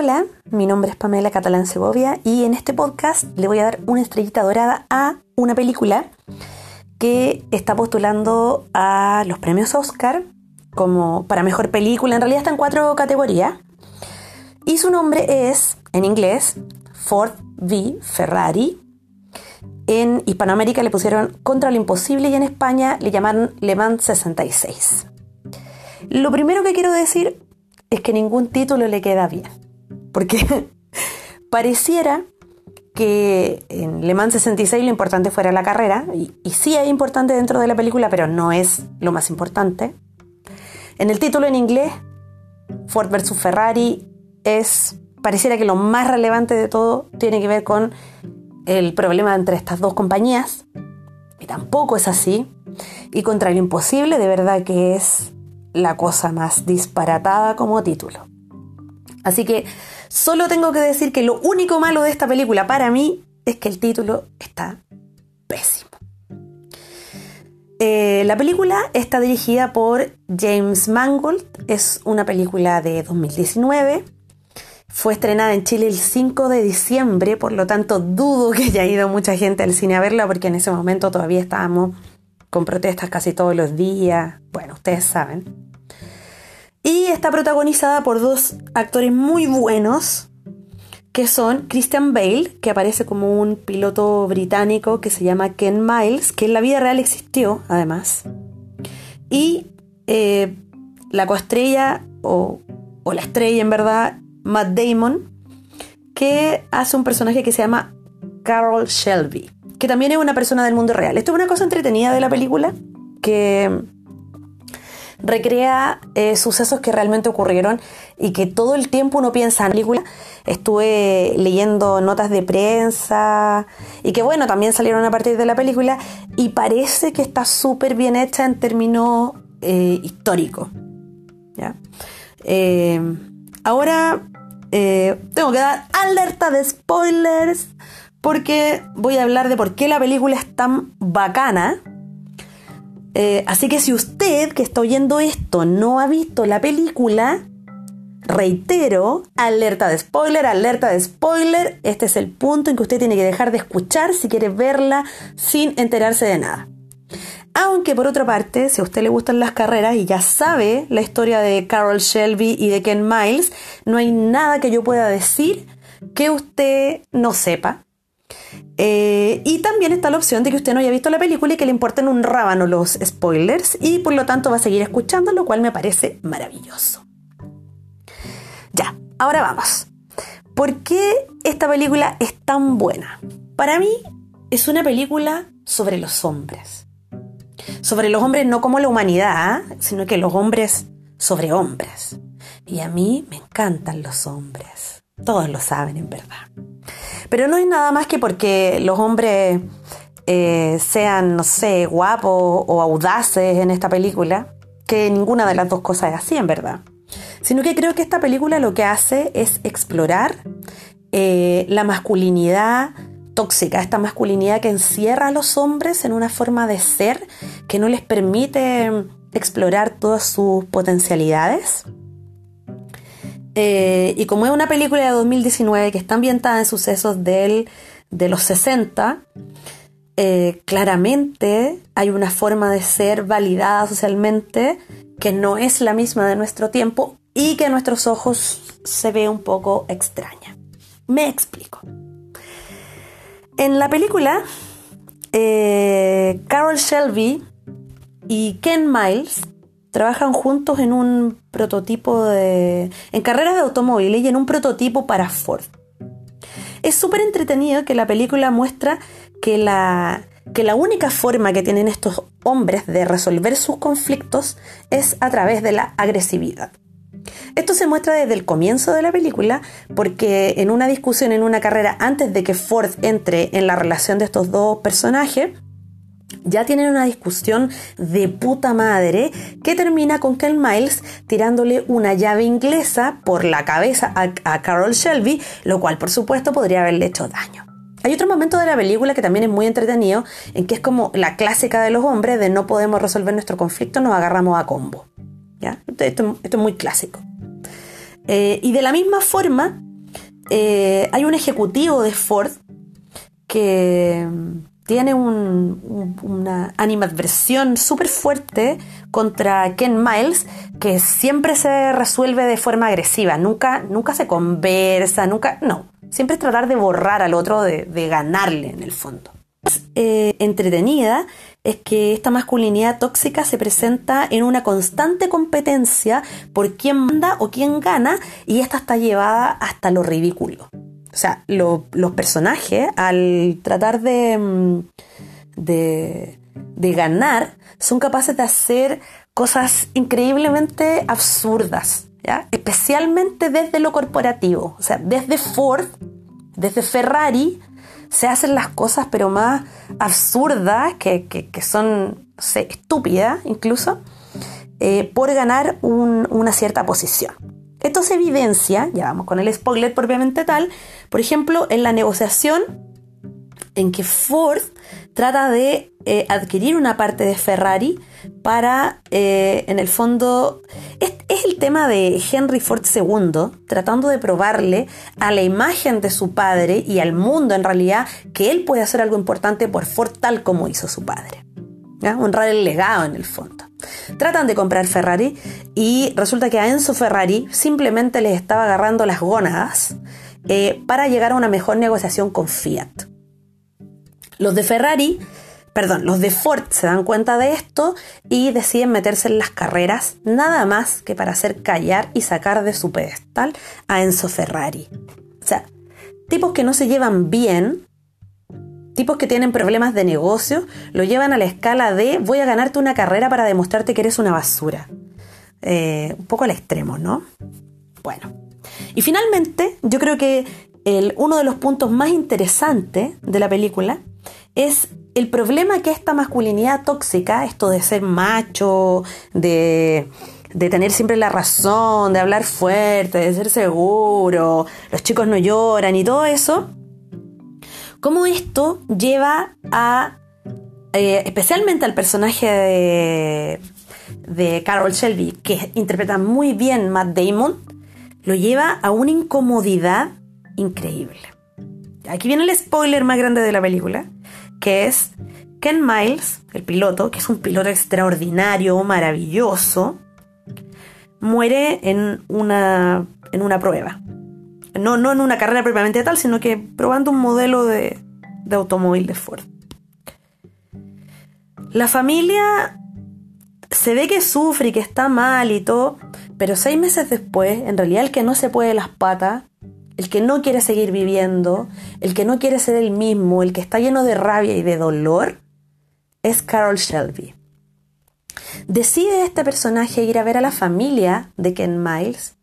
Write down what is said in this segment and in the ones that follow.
Hola, mi nombre es Pamela Catalán Segovia y en este podcast le voy a dar una estrellita dorada a una película que está postulando a los premios Oscar como para mejor película. En realidad está en cuatro categorías. Y su nombre es, en inglés, Ford v Ferrari. En Hispanoamérica le pusieron Contra lo Imposible y en España le llamaron Le Mans 66. Lo primero que quiero decir es que ningún título le queda bien. Porque pareciera que en Le Mans 66 lo importante fuera la carrera, y, sí es importante dentro de la película, pero no es lo más importante. En el título en inglés, Ford vs Ferrari es, pareciera que lo más relevante de todo tiene que ver con el problema entre estas dos compañías, y tampoco es así. Y contra lo imposible, de verdad que es la cosa más disparatada como título. Así que solo tengo que decir que lo único malo de esta película para mí es que el título está pésimo. Eh, la película está dirigida por James Mangold, es una película de 2019. Fue estrenada en Chile el 5 de diciembre, por lo tanto dudo que haya ido mucha gente al cine a verla porque en ese momento todavía estábamos con protestas casi todos los días. Bueno, ustedes saben. Y está protagonizada por dos actores muy buenos, que son Christian Bale, que aparece como un piloto británico que se llama Ken Miles, que en la vida real existió, además. Y eh, la coestrella, o, o la estrella en verdad, Matt Damon, que hace un personaje que se llama Carol Shelby, que también es una persona del mundo real. Esto es una cosa entretenida de la película, que recrea eh, sucesos que realmente ocurrieron y que todo el tiempo uno piensa en la película. Estuve leyendo notas de prensa y que bueno, también salieron a partir de la película y parece que está súper bien hecha en términos eh, históricos. Eh, ahora tengo que dar alerta de spoilers porque voy a hablar de por qué la película es tan bacana eh, así que si usted que está oyendo esto no ha visto la película, reitero, alerta de spoiler, alerta de spoiler. Este es el punto en que usted tiene que dejar de escuchar si quiere verla sin enterarse de nada. Aunque por otra parte, si a usted le gustan las carreras y ya sabe la historia de Carol Shelby y de Ken Miles, no hay nada que yo pueda decir que usted no sepa. Eh, y también está la opción de que usted no haya visto la película y que le importen un rábano los spoilers y por lo tanto va a seguir escuchando, lo cual me parece maravilloso. Ya, ahora vamos. ¿Por qué esta película es tan buena? Para mí es una película sobre los hombres. Sobre los hombres no como la humanidad, sino que los hombres sobre hombres. Y a mí me encantan los hombres. Todos lo saben en verdad. Pero no es nada más que porque los hombres eh, sean, no sé, guapos o audaces en esta película, que ninguna de las dos cosas es así, en verdad. Sino que creo que esta película lo que hace es explorar eh, la masculinidad tóxica, esta masculinidad que encierra a los hombres en una forma de ser que no les permite explorar todas sus potencialidades eh, y como es una película de 2019 que está ambientada en sucesos de los 60, eh, claramente hay una forma de ser validada socialmente que no es la misma de nuestro tiempo y que a nuestros ojos se ve un poco extraña. Me explico. En la película, eh, Carol Shelby y Ken Miles trabajan juntos en un prototipo de... en carreras de automóviles y en un prototipo para Ford. Es súper entretenido que la película muestra que la, que la única forma que tienen estos hombres de resolver sus conflictos es a través de la agresividad. Esto se muestra desde el comienzo de la película porque en una discusión en una carrera antes de que Ford entre en la relación de estos dos personajes, ya tienen una discusión de puta madre que termina con Ken Miles tirándole una llave inglesa por la cabeza a, Carol Shelby, lo cual por supuesto podría haberle hecho daño. Hay otro momento de la película que también es muy entretenido, en que es como la clásica de los hombres de no podemos resolver nuestro conflicto, nos agarramos a combo. ¿ya? Esto, es muy clásico. Eh, y de la misma forma, eh, hay un ejecutivo de Ford que tiene una animadversión súper fuerte contra Ken Miles que siempre se resuelve de forma agresiva, nunca, nunca se conversa, nunca, no, siempre es tratar de borrar al otro, de, ganarle en el fondo. Eh, entretenida es que esta masculinidad tóxica se presenta en una constante competencia por quién manda o quién gana y esta está llevada hasta lo ridículo. O sea, los personajes al tratar de, mm, de, de ganar son capaces de hacer cosas increíblemente absurdas, ¿ya? especialmente desde lo corporativo. O sea, desde Ford, desde Ferrari, se hacen las cosas pero más absurdas, que, que, son estúpidas incluso, eh, por ganar una cierta posición. Esto se evidencia, ya vamos con el spoiler propiamente tal, por ejemplo, en la negociación en que Ford trata de eh, adquirir una parte de Ferrari para, eh, en el fondo, es, es, el tema de Henry Ford II, tratando de probarle a la imagen de su padre y al mundo en realidad que él puede hacer algo importante por Ford tal como hizo su padre. honrar el legado en el fondo. Tratan de comprar Ferrari y resulta que a Enzo Ferrari simplemente les estaba agarrando las gónadas eh, para llegar a una mejor negociación con Fiat. Los de Ferrari, perdón, los de Ford se dan cuenta de esto y deciden meterse en las carreras nada más que para hacer callar y sacar de su pedestal a Enzo Ferrari. O sea, tipos que no se llevan bien tipos que tienen problemas de negocio lo llevan a la escala de voy a ganarte una carrera para demostrarte que eres una basura. Eh, un poco al extremo, ¿no? Bueno. Y finalmente, yo creo que el, uno de los puntos más interesantes de la película es el problema que esta masculinidad tóxica, esto de ser macho, de, de tener siempre la razón, de hablar fuerte, de ser seguro, los chicos no lloran y todo eso, cómo esto lleva a, eh, especialmente al personaje de, de Carol Shelby, que interpreta muy bien Matt Damon, lo lleva a una incomodidad increíble. Aquí viene el spoiler más grande de la película, que es Ken Miles, el piloto, que es un piloto extraordinario, maravilloso, muere en una, en una prueba. No, no en una carrera propiamente tal, sino que probando un modelo de, de automóvil de Ford. La familia se ve que sufre y que está mal y todo, pero seis meses después, en realidad el que no se puede las patas, el que no quiere seguir viviendo, el que no quiere ser el mismo, el que está lleno de rabia y de dolor, es Carol Shelby. Decide este personaje ir a ver a la familia de Ken Miles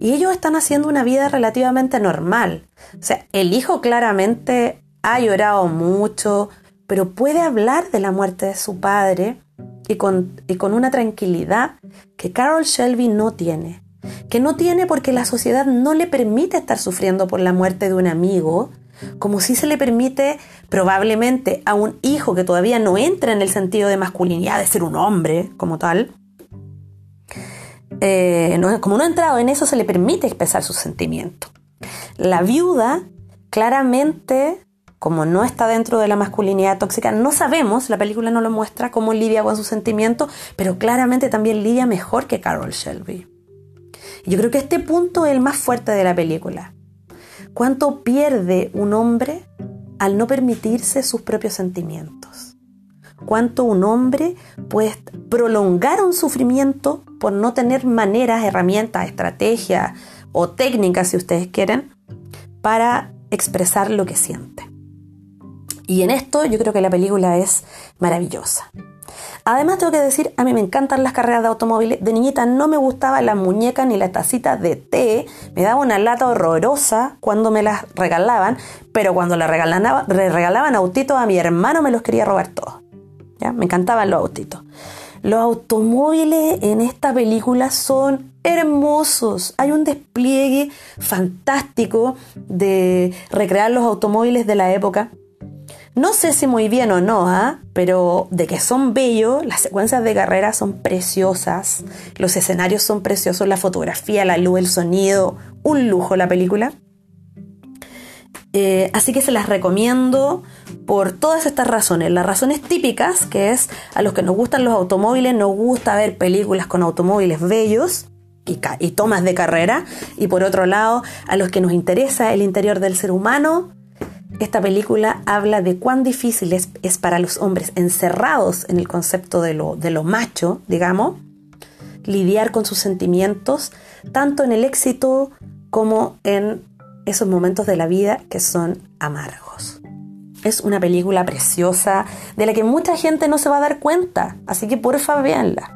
y ellos están haciendo una vida relativamente normal. O sea, el hijo claramente ha llorado mucho, pero puede hablar de la muerte de su padre y con, y con una tranquilidad que Carol Shelby no tiene. Que no tiene porque la sociedad no le permite estar sufriendo por la muerte de un amigo, como si se le permite probablemente a un hijo que todavía no entra en el sentido de masculinidad, de ser un hombre como tal, eh, como no ha entrado en eso, se le permite expresar sus sentimientos. La viuda, claramente, como no está dentro de la masculinidad tóxica, no sabemos, la película no lo muestra, cómo lidia con sus sentimientos, pero claramente también lidia mejor que Carol Shelby. yo creo que este punto es el más fuerte de la película. ¿Cuánto pierde un hombre al no permitirse sus propios sentimientos? cuánto un hombre puede prolongar un sufrimiento por no tener maneras, herramientas, estrategias o técnicas, si ustedes quieren, para expresar lo que siente. Y en esto yo creo que la película es maravillosa. Además tengo que decir, a mí me encantan las carreras de automóviles. De niñita no me gustaba la muñeca ni la tacita de té. Me daba una lata horrorosa cuando me las regalaban. Pero cuando le regalaban, regalaban autitos a mi hermano me los quería robar todos. Me encantaban los autitos. Los automóviles en esta película son hermosos. Hay un despliegue fantástico de recrear los automóviles de la época. No sé si muy bien o no, ¿ah? pero de que son bellos, las secuencias de carrera son preciosas, los escenarios son preciosos, la fotografía, la luz, el sonido, un lujo la película. Eh, así que se las recomiendo por todas estas razones. Las razones típicas, que es a los que nos gustan los automóviles, nos gusta ver películas con automóviles bellos y, y tomas de carrera. Y por otro lado, a los que nos interesa el interior del ser humano, esta película habla de cuán difícil es, para los hombres encerrados en el concepto de lo, de lo macho, digamos, lidiar con sus sentimientos, tanto en el éxito como en esos momentos de la vida que son amargos. Es una película preciosa de la que mucha gente no se va a dar cuenta, así que porfa véanla.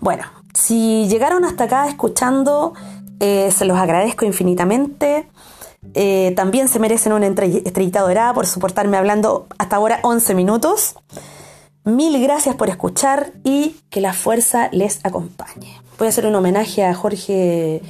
Bueno, si llegaron hasta acá escuchando, eh, se los agradezco infinitamente. Eh, también se merecen una estrellita dorada por soportarme hablando hasta ahora 11 minutos. Mil gracias por escuchar y que la fuerza les acompañe. Voy a hacer un homenaje a Jorge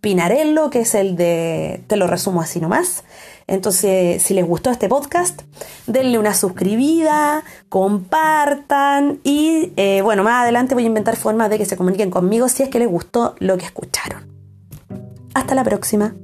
Pinarello, que es el de Te lo resumo así nomás. Entonces, si les gustó este podcast, denle una suscribida, compartan y eh, bueno, más adelante voy a inventar formas de que se comuniquen conmigo si es que les gustó lo que escucharon. Hasta la próxima.